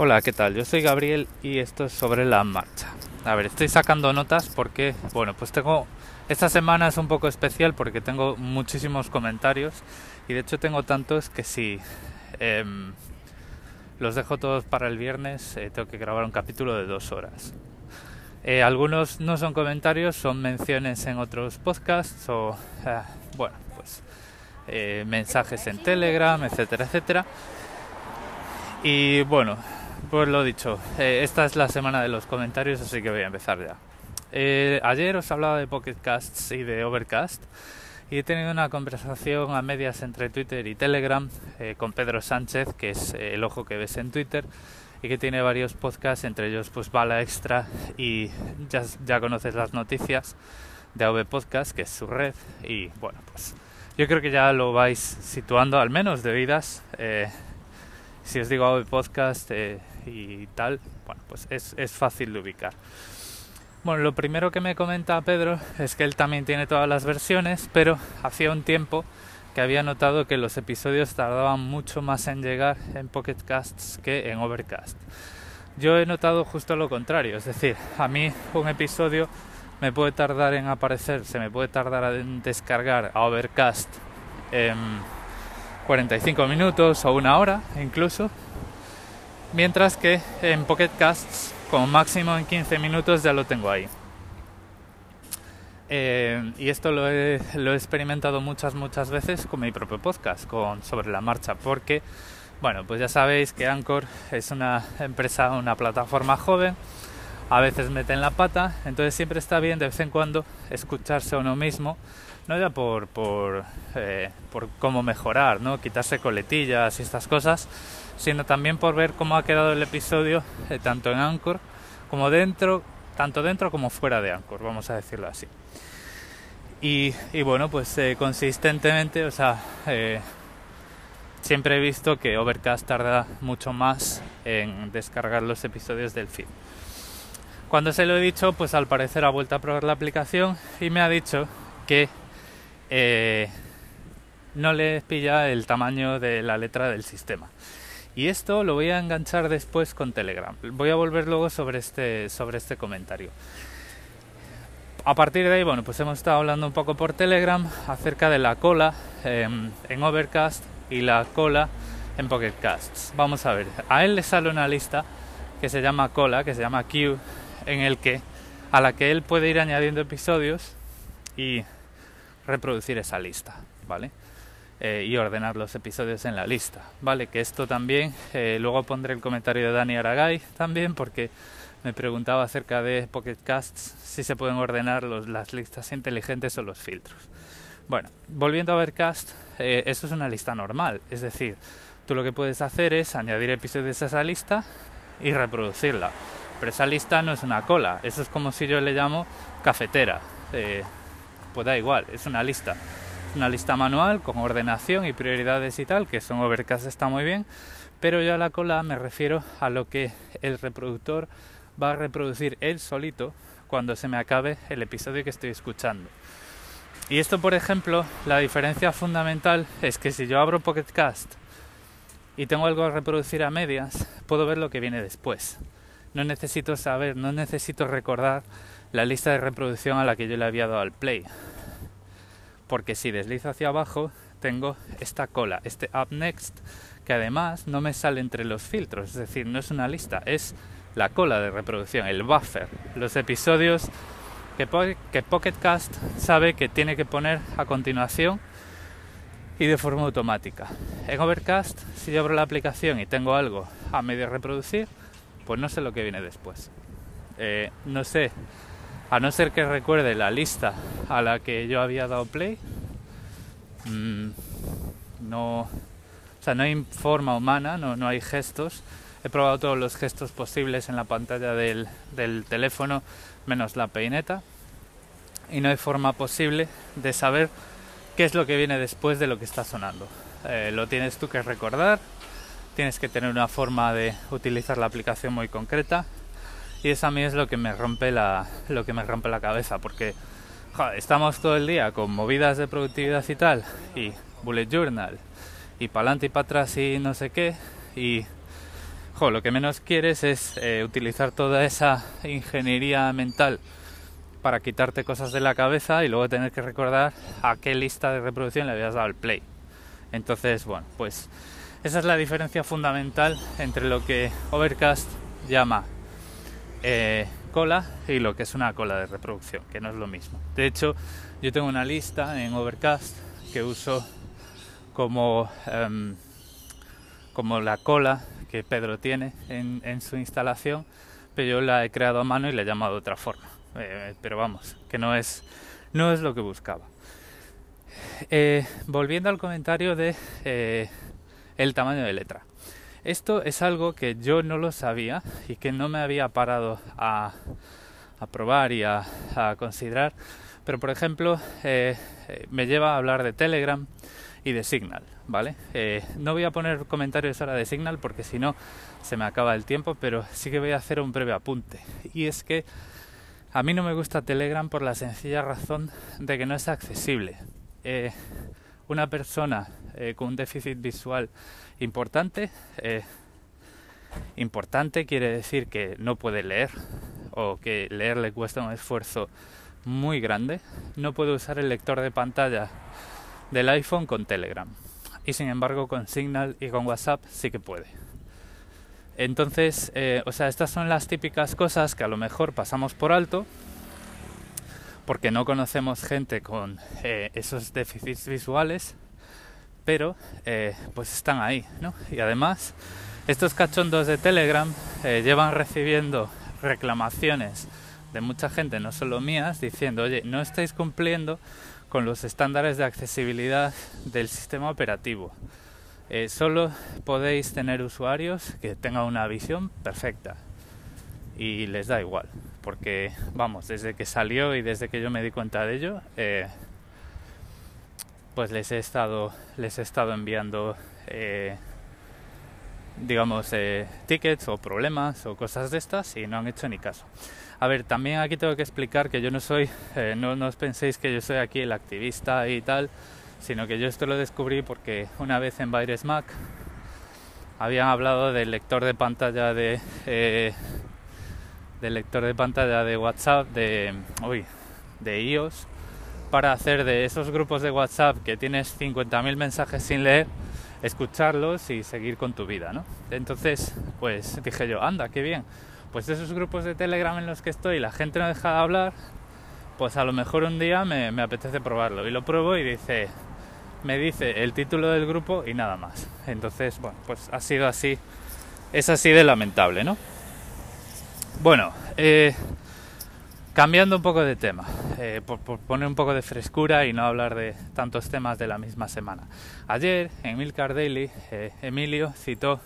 Hola, ¿qué tal? Yo soy Gabriel y esto es sobre la marcha. A ver, estoy sacando notas porque, bueno, pues tengo... Esta semana es un poco especial porque tengo muchísimos comentarios y de hecho tengo tantos que si em, los dejo todos para el viernes eh, tengo que grabar un capítulo de dos horas. Eh, algunos no son comentarios, son menciones en otros podcasts o, eh, bueno, pues mensajes en Telegram, etcétera, etcétera. Y bueno, pues lo dicho, eh, esta es la semana de los comentarios, así que voy a empezar ya. Eh, ayer os hablaba de Pocket Casts y de Overcast y he tenido una conversación a medias entre Twitter y Telegram eh, con Pedro Sánchez, que es el ojo que ves en Twitter y que tiene varios podcasts, entre ellos pues Bala Extra y ya, ya conoces las noticias de AV Podcast, que es su red y bueno pues yo creo que ya lo vais situando al menos de vidas si os digo AV Podcast eh, y tal, bueno, pues es, es fácil de ubicar. Bueno, lo primero que me comenta Pedro es que él también tiene todas las versiones, pero hacía un tiempo que había notado que los episodios tardaban mucho más en llegar en Pocket Casts que en Overcast. Yo he notado justo lo contrario, es decir, a mí un episodio me puede tardar en aparecer, se me puede tardar en descargar a Overcast. 45 minutos o una hora incluso, mientras que en Pocket Casts como máximo en 15 minutos ya lo tengo ahí. Eh, y esto lo he, lo he, experimentado muchas, muchas veces con mi propio podcast, con Sobre la Marcha, porque, bueno, pues ya sabéis que Anchor es una empresa, una plataforma joven, a veces mete en la pata, entonces siempre está bien de vez en cuando escucharse a uno mismo no ya por, por, eh, por cómo mejorar, ¿no? quitarse coletillas y estas cosas, sino también por ver cómo ha quedado el episodio eh, tanto en Anchor como dentro, tanto dentro como fuera de Anchor, vamos a decirlo así. Y, y bueno, pues eh, consistentemente, o sea, siempre he visto que Overcast tarda mucho más en descargar los episodios del feed. Cuando se lo he dicho, pues al parecer ha vuelto a probar la aplicación y me ha dicho que eh, no le pilla el tamaño de la letra del sistema. Y esto lo voy a enganchar después con Telegram. Voy a volver luego sobre este, sobre este comentario. A partir de ahí, bueno, pues hemos estado hablando un poco por Telegram acerca de la cola em, en Overcast y la cola en Pocket Casts. Vamos a ver, a él le sale una lista que se llama cola, que se llama queue, en el que a la que él puede ir añadiendo episodios y reproducir esa lista, ¿vale? Eh, y ordenar los episodios en la lista, ¿vale? Que esto también, eh, luego pondré el comentario de Dani Aragay también, porque me preguntaba acerca de Pocket Casts, si se pueden ordenar los, las listas inteligentes o los filtros. Bueno, volviendo a ver Cast, eh, eso es una lista normal, es decir, tú lo que puedes hacer es añadir episodios a esa lista y reproducirla. Pero esa lista no es una cola, eso es como si yo le llamo cafetera pues da igual, es una lista. Una lista manual con ordenación y prioridades y tal, que son Overcast está muy bien, pero yo a la cola me refiero a lo que el reproductor va a reproducir él solito cuando se me acabe el episodio que estoy escuchando. Y esto, por ejemplo, la diferencia fundamental es que si yo abro Pocket Cast y tengo algo a reproducir a medias, puedo ver lo que viene después. No necesito saber, no necesito recordar la lista de reproducción a la que yo le había dado al play. Porque si deslizo hacia abajo, tengo esta cola, este up next, que además no me sale entre los filtros, es decir, no es una lista, es la cola de reproducción, el buffer, los episodios que, que Pocket Cast sabe que tiene que poner a continuación y de forma automática. En Overcast, si yo abro la aplicación y tengo algo a medio reproducir, pues no sé lo que viene después. Eh, no sé a no ser que recuerde la lista a la que yo había dado play, mm, no, o sea, no hay forma humana, no, no hay gestos. He probado todos los gestos posibles en la pantalla del, del teléfono, menos la peineta, y no hay forma posible de saber qué es lo que viene después de lo que está sonando. Eh, lo tienes tú que recordar, tienes que tener una forma de utilizar la aplicación muy concreta y eso a mí es lo que me rompe la, lo que me rompe la cabeza, porque estamos todo el día con movidas de productividad y tal, y bullet journal, y para adelante y para atrás y no sé qué, y lo que menos quieres es eh, utilizar toda esa ingeniería mental para quitarte cosas de la cabeza y luego tener que recordar a qué lista de reproducción le habías dado el play. Entonces, bueno, pues esa es la diferencia fundamental entre lo que Overcast llama eh, cola y lo que es una cola de reproducción, que no es lo mismo. De hecho, yo tengo una lista en Overcast que uso como, em, como la cola que Pedro tiene en, su instalación, pero yo la he creado a mano y la he llamado de otra forma. Eh, pero vamos, que no es, no es lo que buscaba. Eh, volviendo al comentario de el tamaño de letra. Esto es algo que yo no lo sabía y que no me había parado a, probar y a, considerar. Pero por ejemplo, me lleva a hablar de Telegram y de Signal, ¿vale? Eh, no voy a poner comentarios ahora de Signal porque si no se me acaba el tiempo, pero sí que voy a hacer un breve apunte. Y es que a mí no me gusta Telegram por la sencilla razón de que no es accesible. Eh, una persona eh, con un déficit visual importante, importante quiere decir que no puede leer o que leer le cuesta un esfuerzo muy grande, no puede usar el lector de pantalla del iPhone con Telegram. Y sin embargo con Signal y con WhatsApp sí que puede. Entonces, eh, o sea, estas son las típicas cosas que a lo mejor pasamos por alto porque no conocemos gente con eh, esos déficits visuales, pero eh, pues están ahí, ¿no? Y además, estos cachondos de Telegram llevan recibiendo reclamaciones de mucha gente, no solo mías, diciendo, oye, no estáis cumpliendo con los estándares de accesibilidad del sistema operativo. Eh, solo podéis tener usuarios que tengan una visión perfecta y les da igual, porque vamos, desde que salió y desde que yo me di cuenta de ello, eh, pues les he estado, les he estado enviando, eh, digamos, tickets o problemas o cosas de estas y no han hecho ni caso. A ver, también aquí tengo que explicar que yo no soy, eh, no, os penséis que yo soy aquí el activista y tal, sino que yo esto lo descubrí porque una vez en Baires Mac habían hablado del lector de pantalla de eh, del lector de pantalla de WhatsApp de uy, de iOS para hacer de esos grupos de WhatsApp que tienes 50.000 mensajes sin leer escucharlos y seguir con tu vida, ¿no? Entonces, pues dije yo, anda, qué bien pues de esos grupos de Telegram en los que estoy la gente no deja de hablar, pues a lo mejor un día me, apetece probarlo. Y lo pruebo y dice, me dice el título del grupo y nada más. Entonces, bueno, pues ha sido así, es así de lamentable, ¿no? Bueno, eh, cambiando un poco de tema, eh, por, poner un poco de frescura y no hablar de tantos temas de la misma semana. Ayer, en Milcar Daily, eh, Emilio citó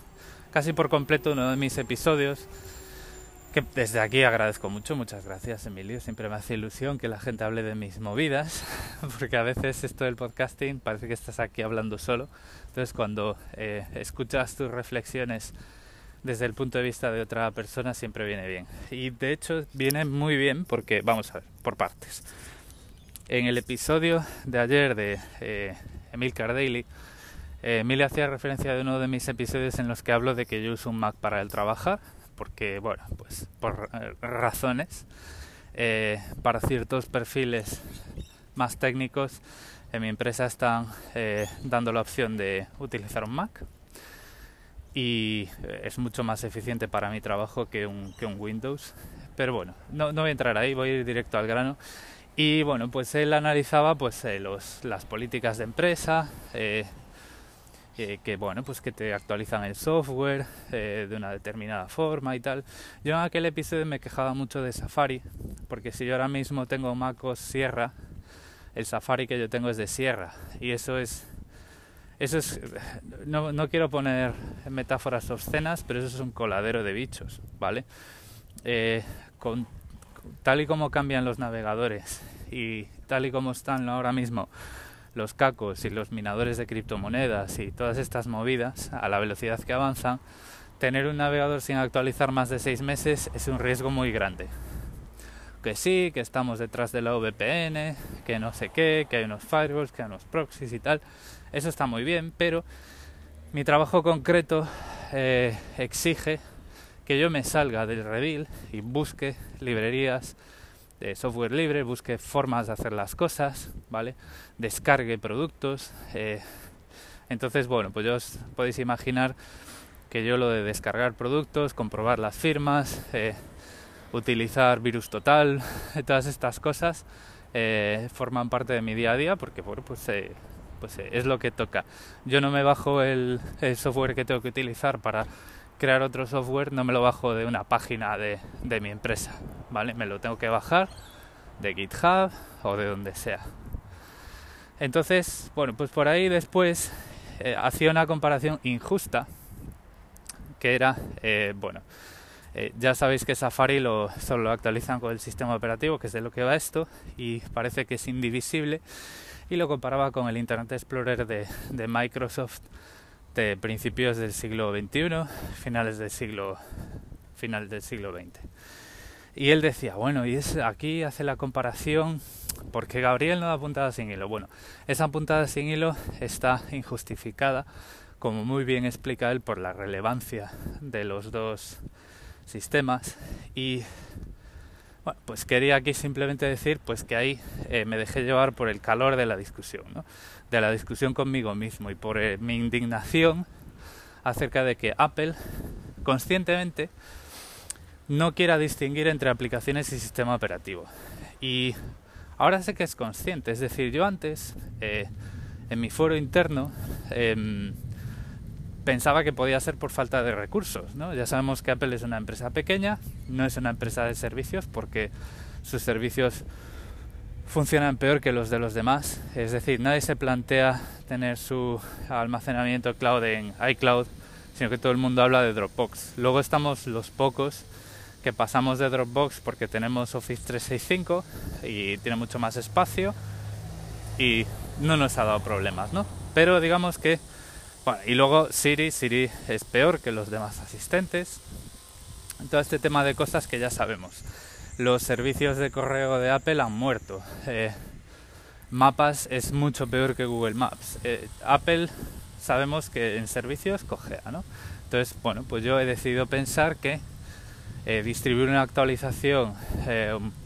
casi por completo uno de mis episodios que desde aquí agradezco mucho, muchas gracias Emilio, siempre me hace ilusión que la gente hable de mis movidas, porque a veces esto del podcasting parece que estás aquí hablando solo, entonces cuando eh, escuchas tus reflexiones desde el punto de vista de otra persona siempre viene bien, y de hecho viene muy bien porque, vamos a ver, por partes. En el episodio de ayer de eh, Emil Cardaily, eh, Emilio hacía referencia de uno de mis episodios en los que hablo de que yo uso un Mac para el trabajar porque, bueno, pues por eh, razones, eh, para ciertos perfiles más técnicos, en mi empresa están eh, dando la opción de utilizar un Mac y es mucho más eficiente para mi trabajo que un, que un Windows. Pero bueno, no, no voy a entrar ahí, voy a ir directo al grano. Y bueno, pues él analizaba pues los, las políticas de empresa, que bueno pues que te actualizan el software eh, de una determinada forma y tal yo en aquel episodio me quejaba mucho de Safari porque si yo ahora mismo tengo MacOS Sierra el Safari que yo tengo es de Sierra y eso es eso es no, no quiero poner metáforas obscenas pero eso es un coladero de bichos vale eh, con tal y como cambian los navegadores y tal y como están ahora mismo los cacos y los minadores de criptomonedas y todas estas movidas a la velocidad que avanzan, tener un navegador sin actualizar más de seis meses es un riesgo muy grande. Que sí, que estamos detrás de la VPN, que no sé qué, que hay unos firewalls, que hay unos proxies y tal. Eso está muy bien, pero mi trabajo concreto eh, exige que yo me salga del redil y busque librerías de software libre, busque formas de hacer las cosas, ¿vale? Descargue productos. Eh, entonces, bueno, pues ya os podéis imaginar que yo lo de descargar productos, comprobar las firmas, eh, utilizar virus total, todas estas cosas eh, forman parte de mi día a día porque, bueno, pues, pues es lo que toca. Yo no me bajo el software que tengo que utilizar para crear otro software no me lo bajo de una página de, mi empresa, ¿vale? Me lo tengo que bajar de GitHub o de donde sea. Entonces, bueno, pues por ahí después eh, hacía una comparación injusta, que era, eh, bueno, eh, ya sabéis que Safari lo, solo lo actualizan con el sistema operativo, que es de lo que va esto, y parece que es indivisible, y lo comparaba con el Internet Explorer de, de Microsoft de principios del siglo XXI, finales del siglo, final del siglo XX. Y él decía, bueno, y es, aquí hace la comparación, porque Gabriel no da puntada sin hilo. Bueno, esa puntada sin hilo está injustificada, como muy bien explica él, por la relevancia de los dos sistemas. Y bueno, pues quería aquí simplemente decir pues que ahí eh, me dejé llevar por el calor de la discusión, ¿no? de la discusión conmigo mismo y por eh, mi indignación acerca de que Apple conscientemente no quiera distinguir entre aplicaciones y sistema operativo. Y ahora sé que es consciente, es decir, yo antes eh, en mi foro interno em, pensaba que podía ser por falta de recursos. ¿no? Ya sabemos que Apple es una empresa pequeña, no es una empresa de servicios porque sus servicios funcionan peor que los de los demás. Es decir, nadie se plantea tener su almacenamiento cloud en iCloud, sino que todo el mundo habla de Dropbox. Luego estamos los pocos que pasamos de Dropbox porque tenemos Office 365 y tiene mucho más espacio y no nos ha dado problemas, ¿no? Pero digamos que y luego Siri, Siri es peor que los demás asistentes. Todo este tema de cosas que ya sabemos los servicios de correo de Apple han muerto. Eh, Mapas es mucho peor que Google Maps. Eh, Apple sabemos que en servicios cogea, ¿no? Entonces, bueno, pues yo he decidido pensar que eh, distribuir una actualización,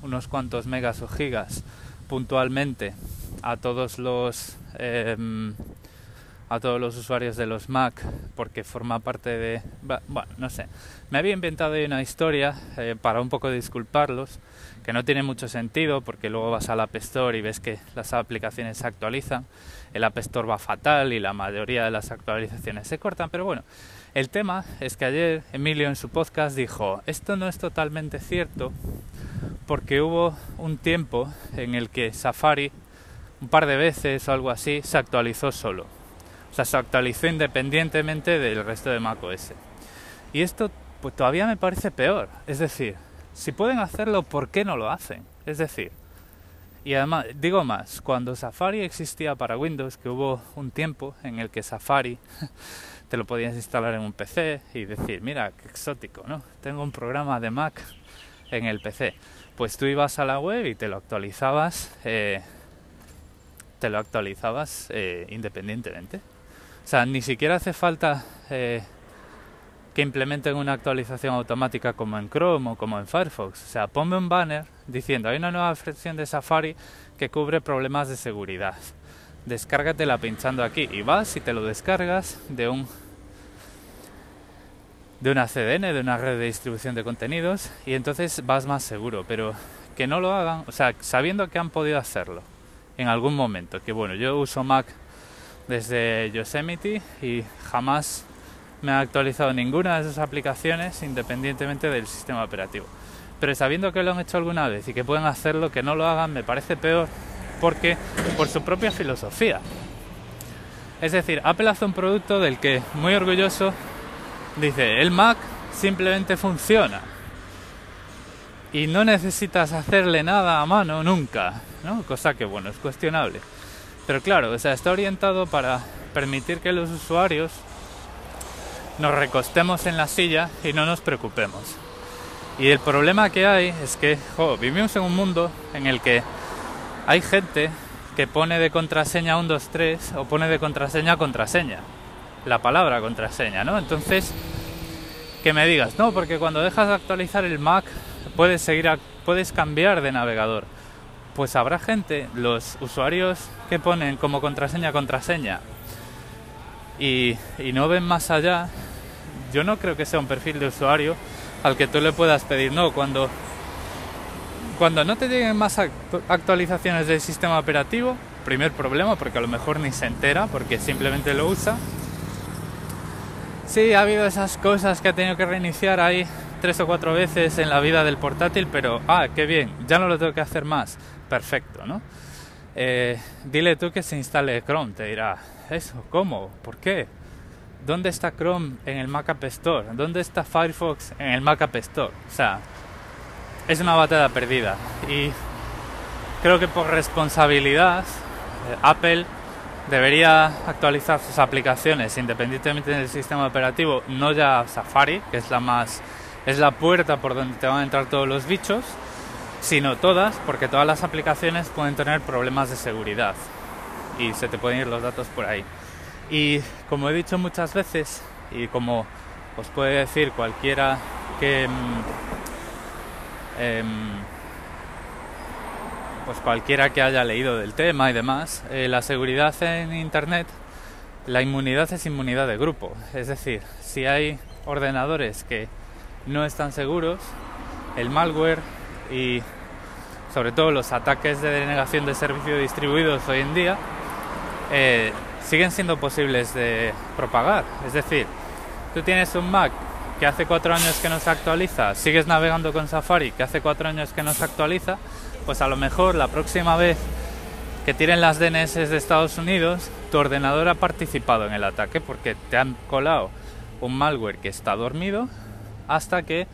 unos cuantos megas o gigas puntualmente a todos los a todos los usuarios de los Mac porque forma parte de... Bueno, no sé. Me había inventado una historia eh, para un poco disculparlos, que no tiene mucho sentido porque luego vas al App Store y ves que las aplicaciones se actualizan, el App Store va fatal y la mayoría de las actualizaciones se cortan, pero bueno, el tema es que ayer Emilio en su podcast dijo, esto no es totalmente cierto porque hubo un tiempo en el que Safari un par de veces o algo así se actualizó solo sea, se actualizó independientemente del resto de macOS. Y esto pues todavía me parece peor. Es decir, si pueden hacerlo, ¿por qué no lo hacen? Es decir, y además, digo más, cuando Safari existía para Windows, que hubo un tiempo en el que Safari te lo podías instalar en un PC y decir, mira, qué exótico, ¿no? Tengo un programa de Mac en el PC. Pues tú ibas a la web y te lo actualizabas, eh, te lo actualizabas eh, independientemente. O sea, ni siquiera hace falta eh, que implementen una actualización automática como en Chrome o como en Firefox. O sea, ponme un banner diciendo hay una nueva versión de Safari que cubre problemas de seguridad. Descárgatela pinchando aquí y vas y te lo descargas de un de una CDN, de una red de distribución de contenidos y entonces vas más seguro, pero que no lo hagan, o sea, sabiendo que han podido hacerlo en algún momento, que bueno, yo uso Mac desde Yosemite y jamás me ha actualizado ninguna de esas aplicaciones independientemente del sistema operativo. Pero sabiendo que lo han hecho alguna vez y que pueden hacerlo, que no lo hagan, me parece peor porque por su propia filosofía. Es decir, Apple hace un producto del que muy orgulloso dice, el Mac simplemente funciona y no necesitas hacerle nada a mano nunca, ¿no? Cosa que bueno, es cuestionable. Pero claro, o sea, está orientado para permitir que los usuarios nos recostemos en la silla y no nos preocupemos. Y el problema que hay es que vivimos en un mundo en el que hay gente que pone de contraseña 123 o pone de contraseña contraseña, la palabra contraseña, ¿no? Entonces, que me digas, no, porque cuando dejas de actualizar el Mac puedes seguir puedes cambiar de navegador. Pues habrá gente, los usuarios que ponen como contraseña contraseña. Y, no ven más allá, yo no creo que sea un perfil de usuario al que tú le puedas pedir no. Cuando cuando no te lleguen más actualizaciones del sistema operativo primer problema porque a lo mejor ni se entera porque simplemente lo usa. Sí, ha habido esas cosas que ha tenido que reiniciar ahí tres o cuatro veces en la vida del portátil, pero ah, qué bien, ya no lo tengo que hacer más. Perfecto, ¿no? Eh, dile tú que se instale Chrome, te dirá, eso, ¿cómo? ¿Por qué? ¿Dónde está Chrome en el Mac App Store? ¿Dónde está Firefox en el Mac App Store? O sea, es una batalla perdida. Y creo que por responsabilidad, eh, Apple debería actualizar sus aplicaciones independientemente del sistema operativo, no ya Safari, que es la más es la puerta por donde te van a entrar todos los bichos, sino todas, porque todas las aplicaciones pueden tener problemas de seguridad y se te pueden ir los datos por ahí. Y como he dicho muchas veces y como os puede decir cualquiera que mm, em, pues cualquiera que haya leído del tema y demás, eh, la seguridad en Internet, la inmunidad es inmunidad de grupo. Es decir, si hay ordenadores que no están seguros, el malware y sobre todo los ataques de denegación de servicio distribuidos hoy en día eh, siguen siendo posibles de propagar. Es decir, tú tienes un Mac que hace cuatro años que no se actualiza, sigues navegando con Safari que hace cuatro años que no se actualiza, pues a lo mejor la próxima vez que tiren las DNS de Estados Unidos, tu ordenador ha participado en el ataque porque te han colado un malware que está dormido hasta que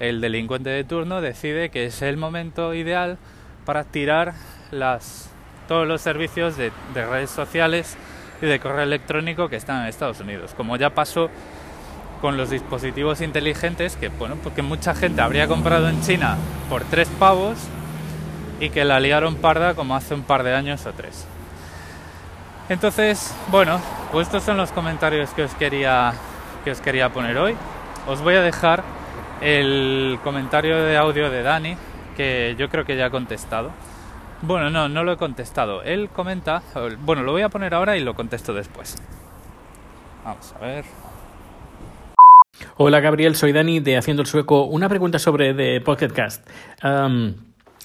el delincuente de turno decide que es el momento ideal para tirar todos los servicios de, de redes sociales y de correo electrónico que están en Estados Unidos. Como ya pasó con los dispositivos inteligentes que, bueno, porque mucha gente habría comprado en China por tres pavos y que la liaron parda como hace un par de años o tres. Entonces, bueno, pues estos son los comentarios que os quería que os quería poner hoy. Os voy a dejar el comentario de audio de Dani que yo creo que ya ha contestado. Bueno, no, no lo he contestado. Él comenta, bueno, lo voy a poner ahora y lo contesto después. Vamos a ver. Hola Gabriel, soy Dani de Haciendo el Sueco. Una pregunta sobre The Pocket Cast.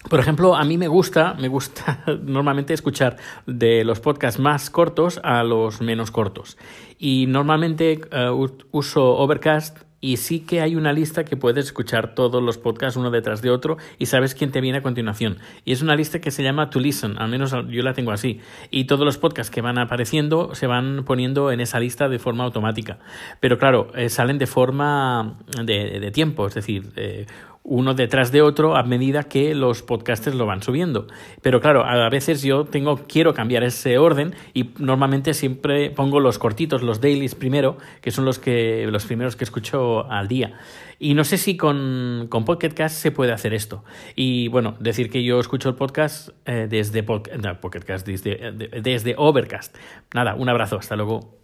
Por ejemplo, a mí me gusta, me gusta normalmente escuchar de los podcasts más cortos a los menos cortos. Y normalmente eh, uso Overcast y sí que hay una lista que puedes escuchar todos los podcasts uno detrás de otro y sabes quién te viene a continuación. Y es una lista que se llama To Listen, al menos yo la tengo así. Y todos los podcasts que van apareciendo se van poniendo en esa lista de forma automática. Pero claro, eh, salen de forma de, tiempo, es decir, eh, uno detrás de otro a medida que los podcasters lo van subiendo. Pero claro, a veces yo tengo, quiero cambiar ese orden y normalmente siempre pongo los cortitos, los dailies primero, que son los, que, los primeros que escucho al día. Y no sé si con, con Pocket se puede hacer esto. Y bueno, decir que yo escucho el podcast eh, desde, desde, desde Overcast. Nada, un abrazo, hasta luego.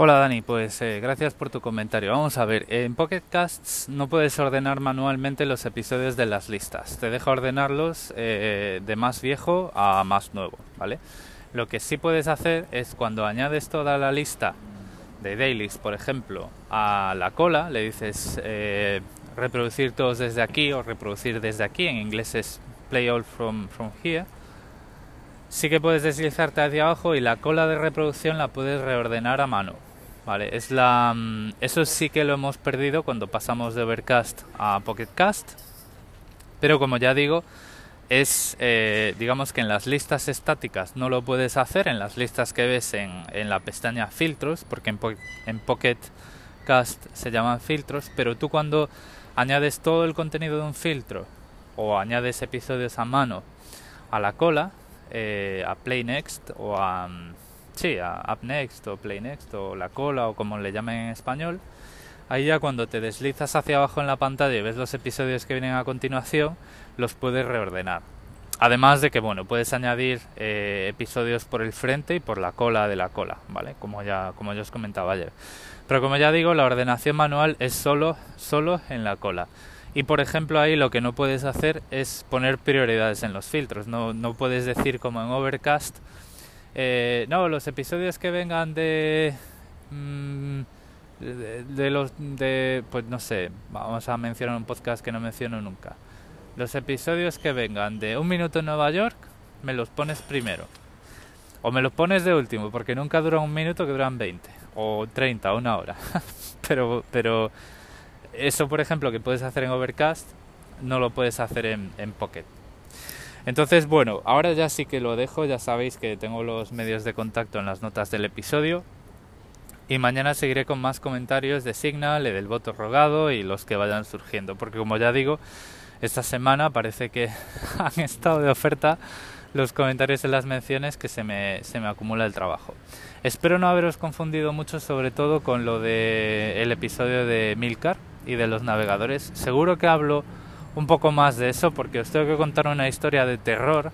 Hola Dani, pues eh, gracias por tu comentario. Vamos a ver, en Pocket Casts no puedes ordenar manualmente los episodios de las listas. Te deja ordenarlos eh, de más viejo a más nuevo, ¿vale? Lo que sí puedes hacer es cuando añades toda la lista de dailies, por ejemplo, a la cola, le dices eh, reproducir todos desde aquí o reproducir desde aquí, en inglés es play all from, from here. Sí que puedes deslizarte hacia abajo y la cola de reproducción la puedes reordenar a mano Vale, es la, mm, eso sí que lo hemos perdido cuando pasamos de Overcast a Pocketcast. Pero como ya digo, es, eh, digamos que en las listas estáticas no lo puedes hacer, en las listas que ves en, en la pestaña filtros, porque en, en Pocketcast se llaman filtros, pero tú cuando añades todo el contenido de un filtro o añades episodios a mano a la cola, eh, a Play Next o a... Mm, sí, a Up Next o Play Next o la cola o como le llamen en español, ahí ya cuando te deslizas hacia abajo en la pantalla y ves los episodios que vienen a continuación, los puedes reordenar. Además de que, bueno, puedes añadir eh, episodios por el frente y por la cola de la cola, ¿vale? Como ya, como ya os comentaba ayer. Pero como ya digo, la ordenación manual es solo, solo en la cola. Y por ejemplo ahí lo que no puedes hacer es poner prioridades en los filtros. No, no puedes decir como en Overcast, eh, no, los episodios que vengan de, mm, de, los de, pues no sé, vamos a mencionar un podcast que no menciono nunca los episodios que vengan de Un Minuto en Nueva York, me los pones primero. O me los pones de último, porque nunca duran un minuto que duran 20. O 30, una hora. pero, pero eso, por ejemplo, que puedes hacer en Overcast, no lo puedes hacer en Pocket. Entonces, bueno, ahora ya sí que lo dejo, ya sabéis que tengo los medios de contacto en las notas del episodio. Y mañana seguiré con más comentarios de Signal, y del voto rogado y los que vayan surgiendo. Porque como ya digo, esta semana parece que han estado de oferta los comentarios en las menciones que se me, se me acumula el trabajo. Espero no haberos confundido mucho sobre todo con lo del el episodio de Milcar y de los navegadores. Seguro que hablo un poco más de eso porque os tengo que contar una historia de terror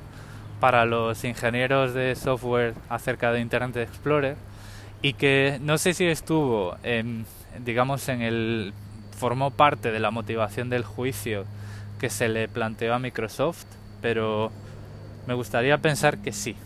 para los ingenieros de software acerca de Internet Explorer y que no sé si estuvo en, digamos en el formó parte de la motivación del juicio que se le planteó a Microsoft, pero me gustaría pensar que sí.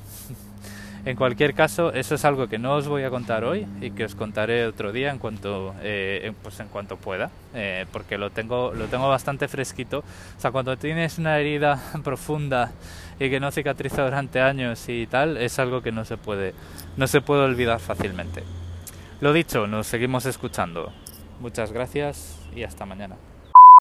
En cualquier caso, eso es algo que no os voy a contar hoy y que os contaré otro día en cuanto, eh, pues en cuanto pueda, eh, porque lo tengo, lo tengo bastante fresquito. O sea, cuando tienes una herida profunda y que no cicatriza durante años y tal, es algo que no se puede, no se puede olvidar fácilmente. Lo dicho, nos seguimos escuchando. Muchas gracias y hasta mañana.